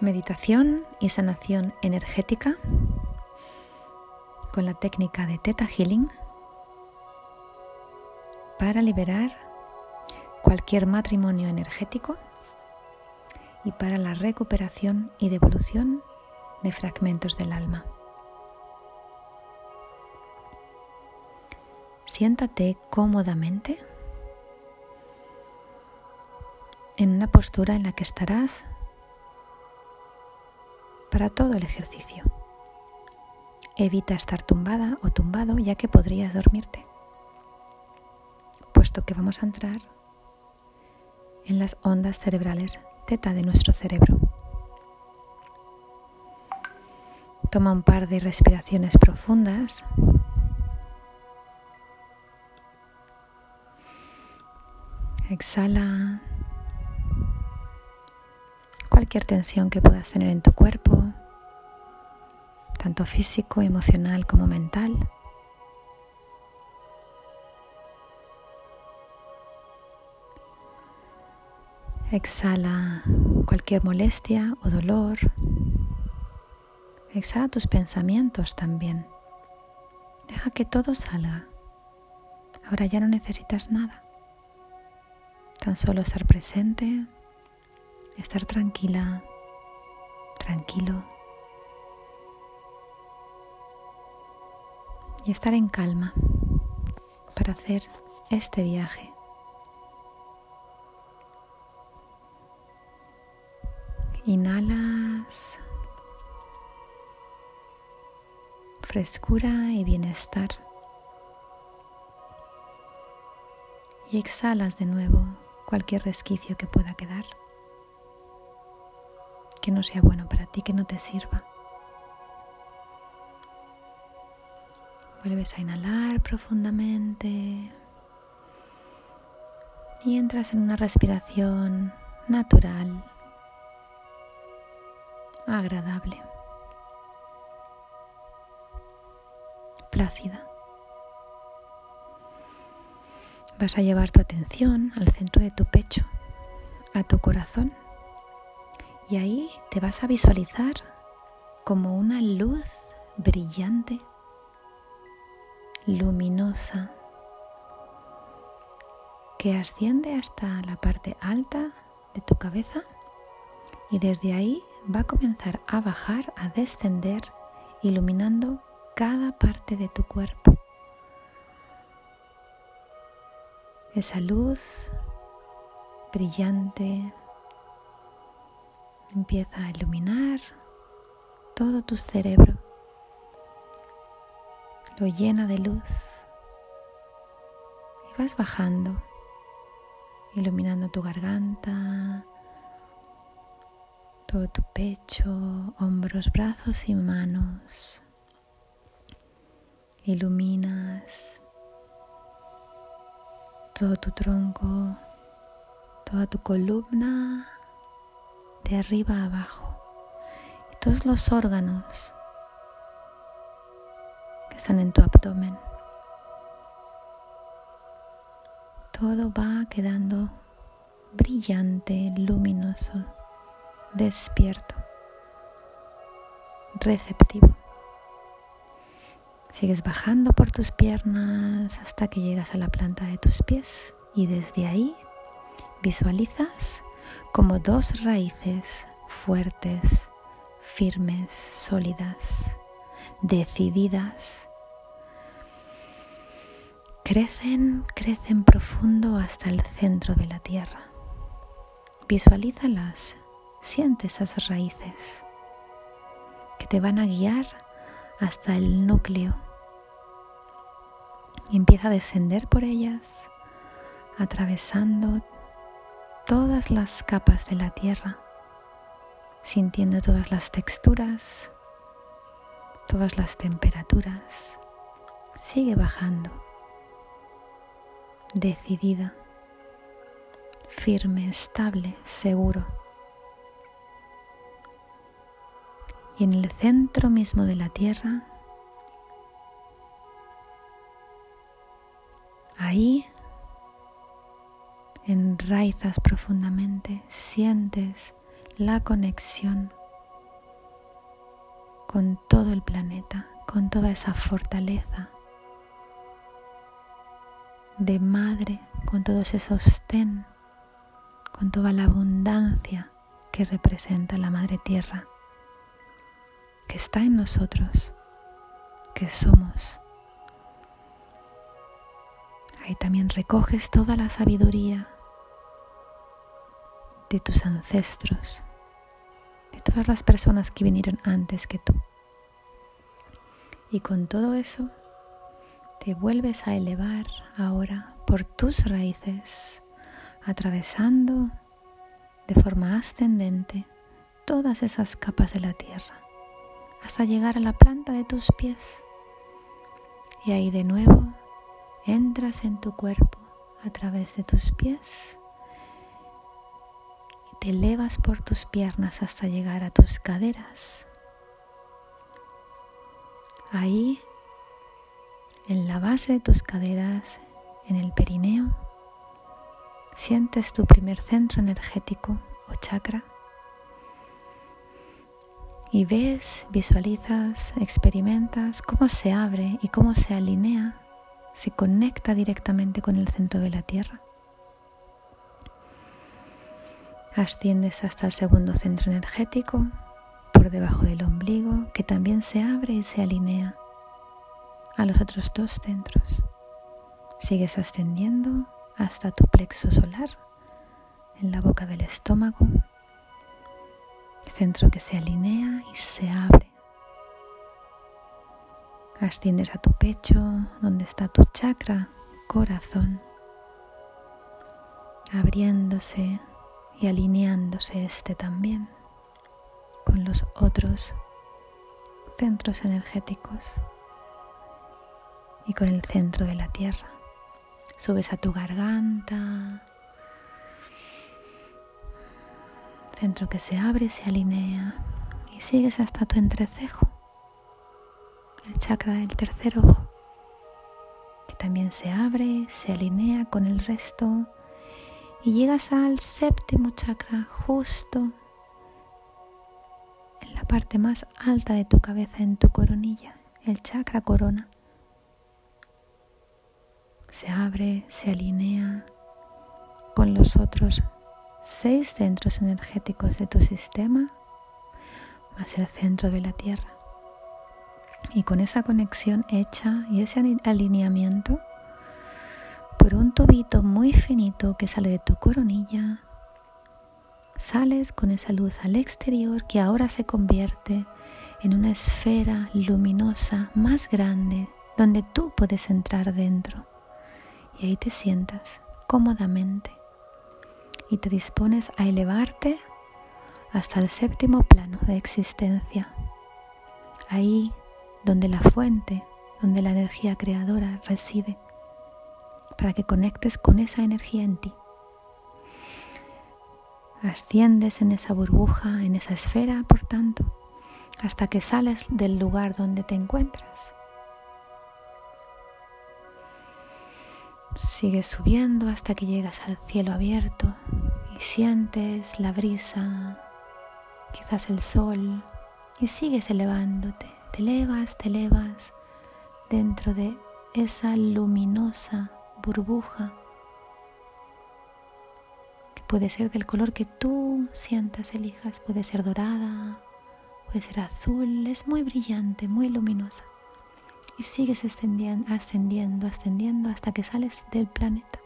Meditación y sanación energética con la técnica de Theta Healing para liberar cualquier matrimonio energético y para la recuperación y devolución de fragmentos del alma. Siéntate cómodamente en una postura en la que estarás para todo el ejercicio. Evita estar tumbada o tumbado ya que podrías dormirte, puesto que vamos a entrar en las ondas cerebrales teta de nuestro cerebro. Toma un par de respiraciones profundas. Exhala cualquier tensión que puedas tener en tu cuerpo, tanto físico, emocional como mental. Exhala cualquier molestia o dolor. Exhala tus pensamientos también. Deja que todo salga. Ahora ya no necesitas nada. Tan solo estar presente, estar tranquila, tranquilo y estar en calma para hacer este viaje. Inhalas frescura y bienestar. Y exhalas de nuevo cualquier resquicio que pueda quedar que no sea bueno para ti, que no te sirva. Vuelves a inhalar profundamente y entras en una respiración natural, agradable, plácida. Vas a llevar tu atención al centro de tu pecho, a tu corazón y ahí te vas a visualizar como una luz brillante, luminosa, que asciende hasta la parte alta de tu cabeza y desde ahí va a comenzar a bajar, a descender, iluminando cada parte de tu cuerpo. Esa luz brillante, empieza a iluminar todo tu cerebro, lo llena de luz y vas bajando, iluminando tu garganta, todo tu pecho, hombros, brazos y manos. Iluminas todo tu tronco, toda tu columna de arriba a abajo. Todos los órganos están en tu abdomen. Todo va quedando brillante, luminoso, despierto, receptivo. Sigues bajando por tus piernas hasta que llegas a la planta de tus pies y desde ahí visualizas como dos raíces fuertes, firmes, sólidas, decididas. Crecen, crecen profundo hasta el centro de la tierra. Visualízalas, siente esas raíces que te van a guiar hasta el núcleo. Y empieza a descender por ellas, atravesando todas las capas de la tierra, sintiendo todas las texturas, todas las temperaturas. Sigue bajando, decidida, firme, estable, seguro. Y en el centro mismo de la tierra, ahí enraizas profundamente, sientes la conexión con todo el planeta, con toda esa fortaleza de madre, con todo ese sostén, con toda la abundancia que representa la Madre Tierra, que está en nosotros, que somos. Ahí también recoges toda la sabiduría de tus ancestros, de todas las personas que vinieron antes que tú. Y con todo eso te vuelves a elevar ahora por tus raíces, atravesando de forma ascendente todas esas capas de la tierra, hasta llegar a la planta de tus pies. Y ahí de nuevo entras en tu cuerpo a través de tus pies y te elevas por tus piernas hasta llegar a tus caderas. Ahí en la base de tus caderas, en el perineo, sientes tu primer centro energético o chakra. Y ves, visualizas, experimentas cómo se abre y cómo se alinea, se conecta directamente con el centro de la Tierra. Asciendes hasta el segundo centro energético, por debajo del ombligo, que también se abre y se alinea a los otros dos centros. Sigues ascendiendo hasta tu plexo solar, en la boca del estómago, centro que se alinea y se abre. Asciendes a tu pecho, donde está tu chakra, corazón, abriéndose y alineándose este también con los otros centros energéticos y con el centro de la tierra. Subes a tu garganta, centro que se abre, se alinea y sigues hasta tu entrecejo, el chakra del tercer ojo, que también se abre, se alinea con el resto y llegas al séptimo chakra justo en la parte más alta de tu cabeza, en tu coronilla, el chakra corona se abre, se alinea con los otros seis centros energéticos de tu sistema, más el centro de la Tierra. Y con esa conexión hecha y ese alineamiento, por un tubito muy finito que sale de tu coronilla, sales con esa luz al exterior que ahora se convierte en una esfera luminosa más grande donde tú puedes entrar dentro y ahí te sientas cómodamente y te dispones a elevarte hasta el séptimo plano de existencia, ahí donde la fuente, donde la energía creadora reside, para que conectes con esa energía en ti. Asciendes en esa burbuja, en esa esfera, por tanto, hasta que sales del lugar donde te encuentras Sigues subiendo hasta que llegas al cielo abierto y sientes la brisa, quizás el sol, y sigues elevándote. Te elevas, te elevas dentro de esa luminosa burbuja que puede ser del color que tú sientas, elijas. Puede ser dorada, puede ser azul, es muy brillante, muy luminosa y sigues ascendiendo, ascendiendo, ascendiendo hasta que sales del planeta.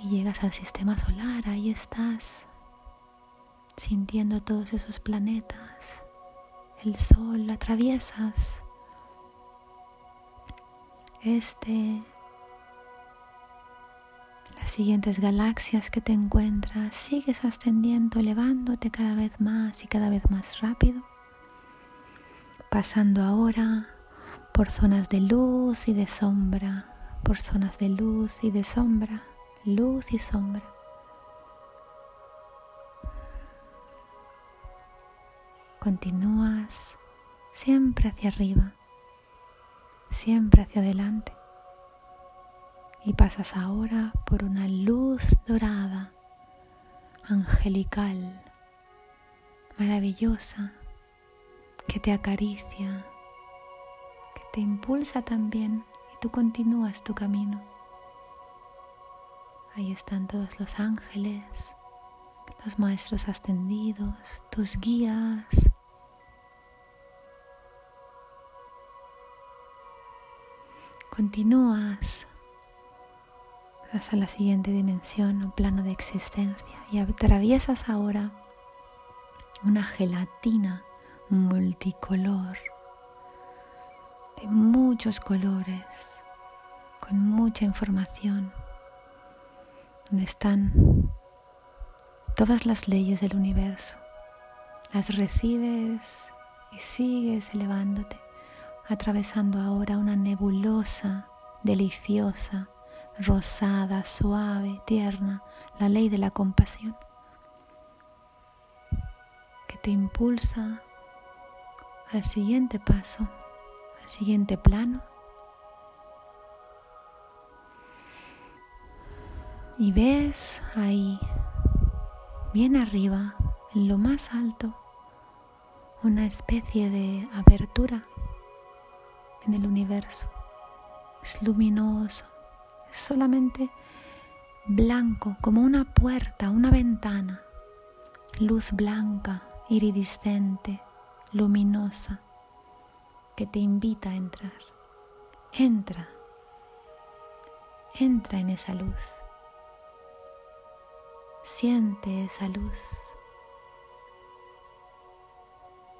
Y llegas al sistema solar, ahí estás sintiendo todos esos planetas, el sol, atraviesas este, las siguientes galaxias que te encuentras, sigues ascendiendo, elevándote cada vez más y cada vez más rápido, pasando ahora por zonas de luz y de sombra, por zonas de luz y de sombra, luz y sombra. Continúas siempre hacia arriba, siempre hacia adelante. Y pasas ahora por una luz dorada, angelical, maravillosa, que te acaricia, te impulsa también y tú continúas tu camino. Ahí están todos los ángeles, los maestros ascendidos, tus guías. Continúas hasta la siguiente dimensión o plano de existencia y atraviesas ahora una gelatina multicolor muchos colores, con mucha información, donde están todas las leyes del universo. Las recibes y sigues elevándote, atravesando ahora una nebulosa deliciosa, rosada, suave, tierna, la ley de la compasión, que te impulsa al siguiente paso, siguiente plano. Y ves ahí bien arriba, en lo más alto, una especie de abertura en el universo. Es luminoso, es solamente blanco, como una puerta, una ventana. Luz blanca, iridiscente, luminosa, que te invita a entrar. Entra, entra en esa luz. Siente esa luz.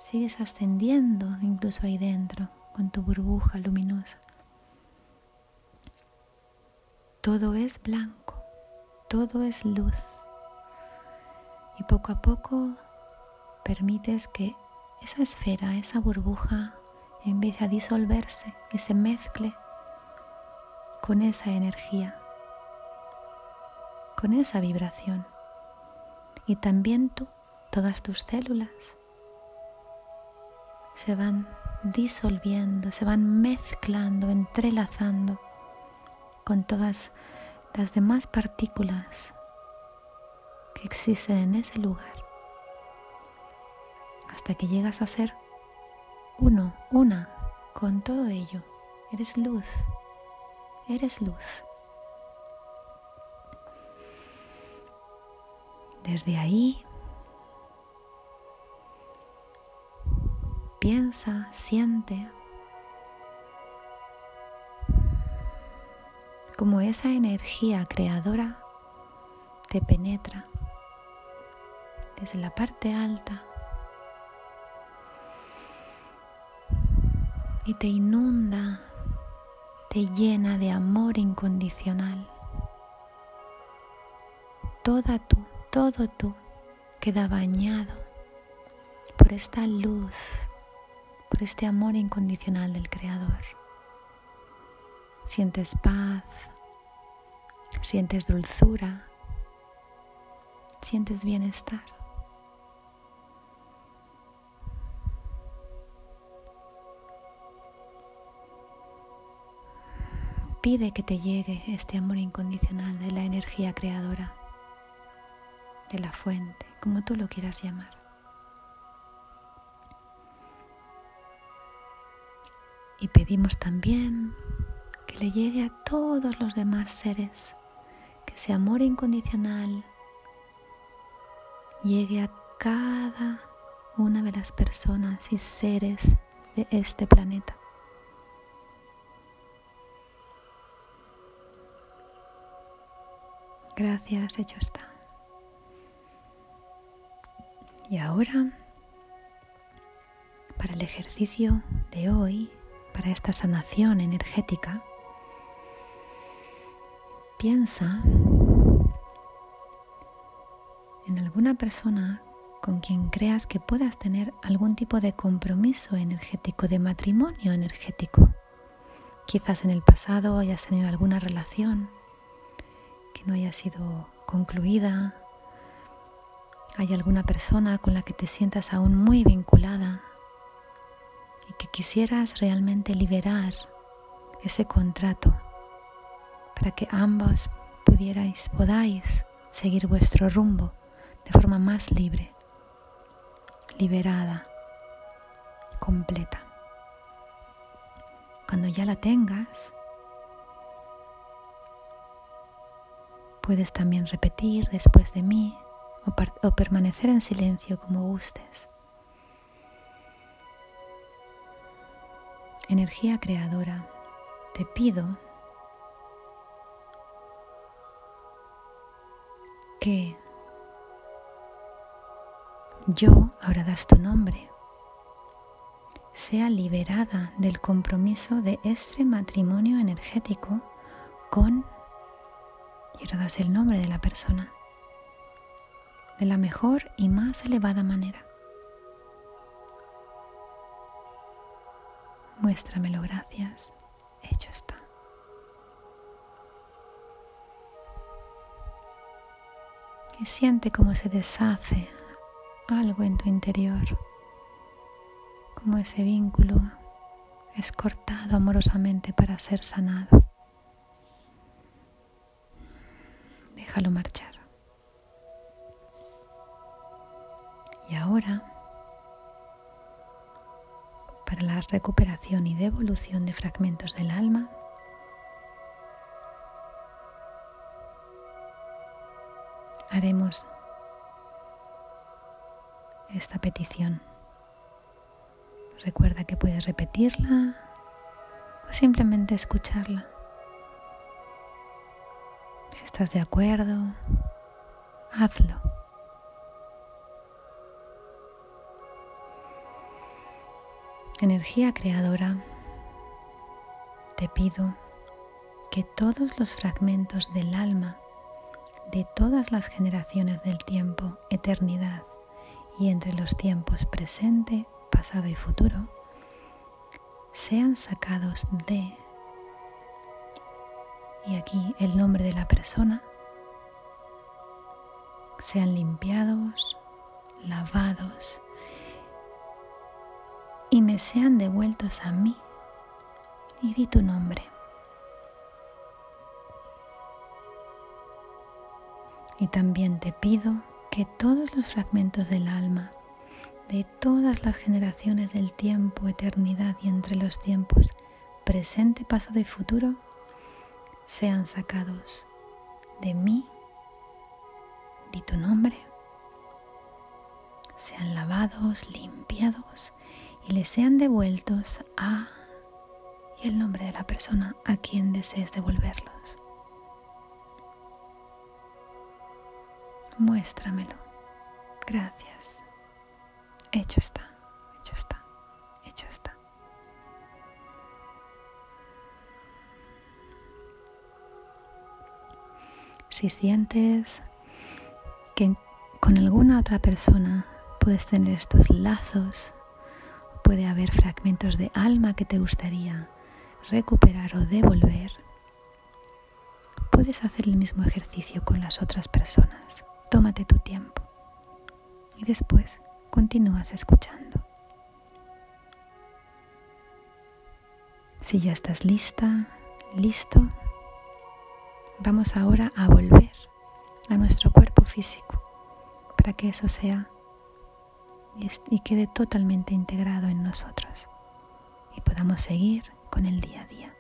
Sigues ascendiendo incluso ahí dentro con tu burbuja luminosa. Todo es blanco, todo es luz. Y poco a poco permites que esa esfera, esa burbuja, empiece a disolverse y se mezcle con esa energía, con esa vibración. Y también tú, todas tus células, se van disolviendo, se van mezclando, entrelazando con todas las demás partículas que existen en ese lugar, hasta que llegas a ser uno, una, con todo ello. Eres luz, eres luz. Desde ahí, piensa, siente como esa energía creadora te penetra desde la parte alta y te inunda, te llena de amor incondicional. Toda tu todo tú queda bañado por esta luz, por este amor incondicional del Creador. Sientes paz, sientes dulzura, sientes bienestar. Pide que te llegue este amor incondicional de la energía creadora de la fuente, como tú lo quieras llamar. Y pedimos también que le llegue a todos los demás seres, que ese amor incondicional llegue a cada una de las personas y seres de este planeta. Gracias, hecho está. Y ahora, para el ejercicio de hoy, para esta sanación energética, piensa en alguna persona con quien creas que puedas tener algún tipo de compromiso energético, de matrimonio energético. Quizás en el pasado hayas tenido alguna relación no haya sido concluida hay alguna persona con la que te sientas aún muy vinculada y que quisieras realmente liberar ese contrato para que ambos pudierais, podáis seguir vuestro rumbo de forma más libre, liberada, completa. Cuando ya la tengas, puedes también repetir después de mí o, permanecer en silencio como gustes. Energía creadora, te pido que yo, ahora das tu nombre, sea liberada del compromiso de este matrimonio energético con, y ahora das el nombre de la persona, de la mejor y más elevada manera. Muéstramelo, gracias. Hecho está. Y siente cómo se deshace algo en tu interior, como ese vínculo es cortado amorosamente para ser sanado. Déjalo marchar. Y ahora, para la recuperación y devolución de fragmentos del alma, haremos esta petición. Recuerda que puedes repetirla o simplemente escucharla. Estás de acuerdo, hazlo. Energía creadora, te pido que todos los fragmentos del alma de todas las generaciones del tiempo, eternidad, y entre los tiempos presente, pasado y futuro, sean sacados de, y aquí el nombre de la persona, sean limpiados, lavados y me sean devueltos a mí y di tu nombre. Y también te pido que todos los fragmentos del alma, de todas las generaciones del tiempo, eternidad y entre los tiempos, presente, pasado y futuro, sean sacados de mí, di tu nombre, sean lavados, limpiados y les sean devueltos a y el nombre de la persona a quien desees devolverlos. muéstramelo. Gracias. Hecho está, hecho está, hecho está. Si sientes que con alguna otra persona puedes tener estos lazos, puede haber fragmentos de alma que te gustaría recuperar o devolver, puedes hacer el mismo ejercicio con las otras personas. Tómate tu tiempo y después continúas escuchando. Si ya estás lista, listo, vamos ahora a volver a nuestro cuerpo físico para que eso sea y quede totalmente integrado en nosotros y podamos seguir con el día a día.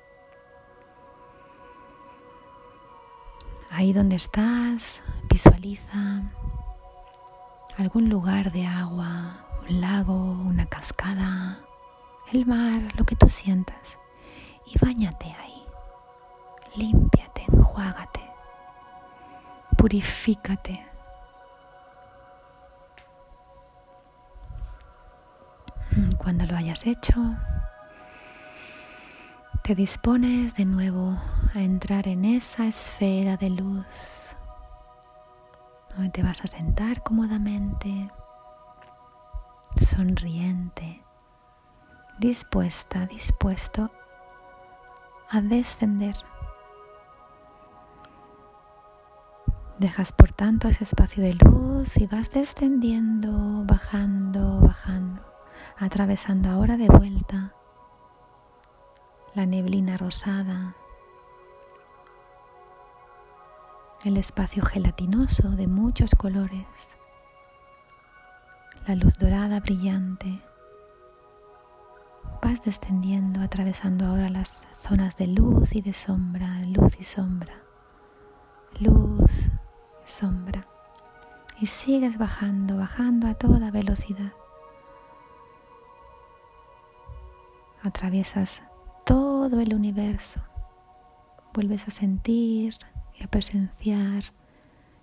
Ahí donde estás, visualiza algún lugar de agua, un lago, una cascada, el mar, lo que tú sientas. Y bañate ahí. Límpiate, enjuágate. Purifícate. Cuando lo hayas hecho, te dispones de nuevo a entrar en esa esfera de luz donde te vas a sentar cómodamente, sonriente, dispuesta, dispuesto a descender. Dejas por tanto ese espacio de luz y vas descendiendo, bajando, bajando, atravesando ahora de vuelta la neblina rosada, el espacio gelatinoso de muchos colores, la luz dorada brillante. Vas descendiendo, atravesando ahora las zonas de luz y de sombra, luz y sombra, luz, sombra. Y sigues bajando, bajando a toda velocidad. Atraviesas todo el universo. Vuelves a sentir y a presenciar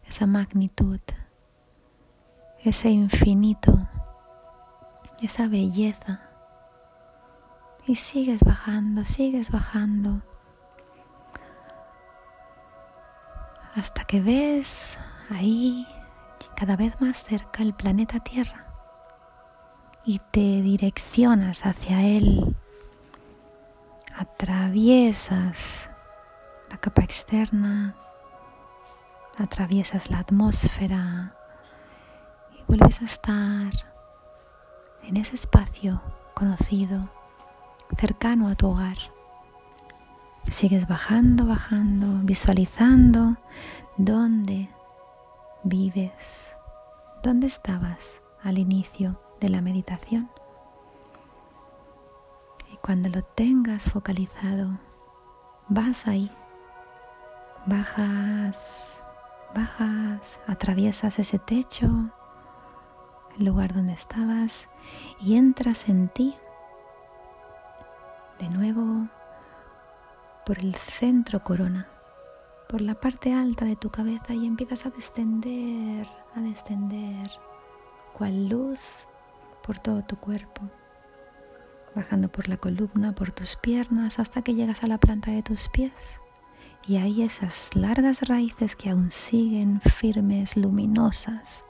esa magnitud, ese infinito, esa belleza y sigues bajando, sigues bajando hasta que ves ahí cada vez más cerca el planeta Tierra y te direccionas hacia él, atraviesas la capa externa, atraviesas la atmósfera y vuelves a estar en ese espacio conocido cercano a tu hogar. Sigues bajando, bajando, visualizando dónde vives, dónde estabas al inicio de la meditación. Y cuando lo tengas focalizado, vas ahí, bajas, bajas, atraviesas ese techo, el lugar donde estabas y entras en ti de nuevo por el centro corona, por la parte alta de tu cabeza y empiezas a descender, a descender, cual luz por todo tu cuerpo, bajando por la columna, por tus piernas, hasta que llegas a la planta de tus pies. Y ahí esas largas raíces que aún siguen firmes, luminosas,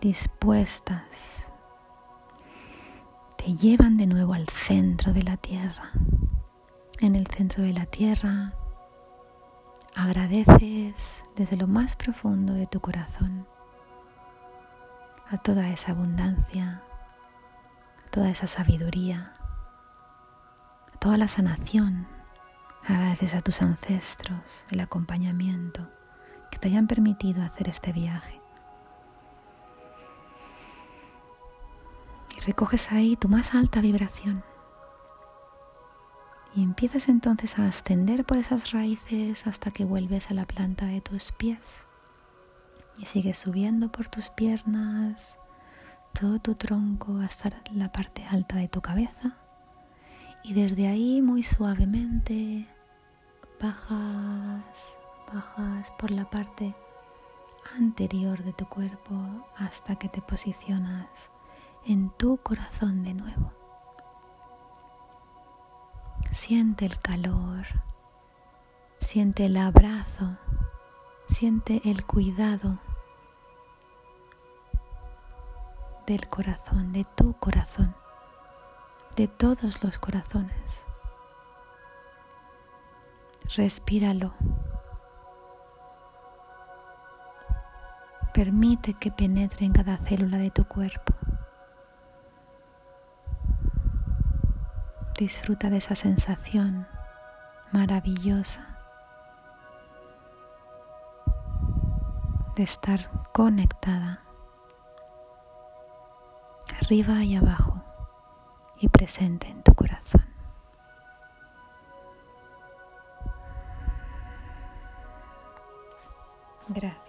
dispuestas te llevan de nuevo al centro de la tierra. En el centro de la tierra agradeces desde lo más profundo de tu corazón a toda esa abundancia, a toda esa sabiduría, a toda la sanación. Agradeces a tus ancestros el acompañamiento que te hayan permitido hacer este viaje. recoges ahí tu más alta vibración. Y empiezas entonces a ascender por esas raíces hasta que vuelves a la planta de tus pies. Y sigues subiendo por tus piernas, todo tu tronco hasta la parte alta de tu cabeza. Y desde ahí muy suavemente bajas, bajas por la parte anterior de tu cuerpo hasta que te posicionas en tu corazón de nuevo. Siente el calor, siente el abrazo, siente el cuidado del corazón, de tu corazón, de todos los corazones. Respíralo. Permite que penetre en cada célula de tu cuerpo. Disfruta de esa sensación maravillosa de estar conectada arriba y abajo y presente en tu corazón. Gracias.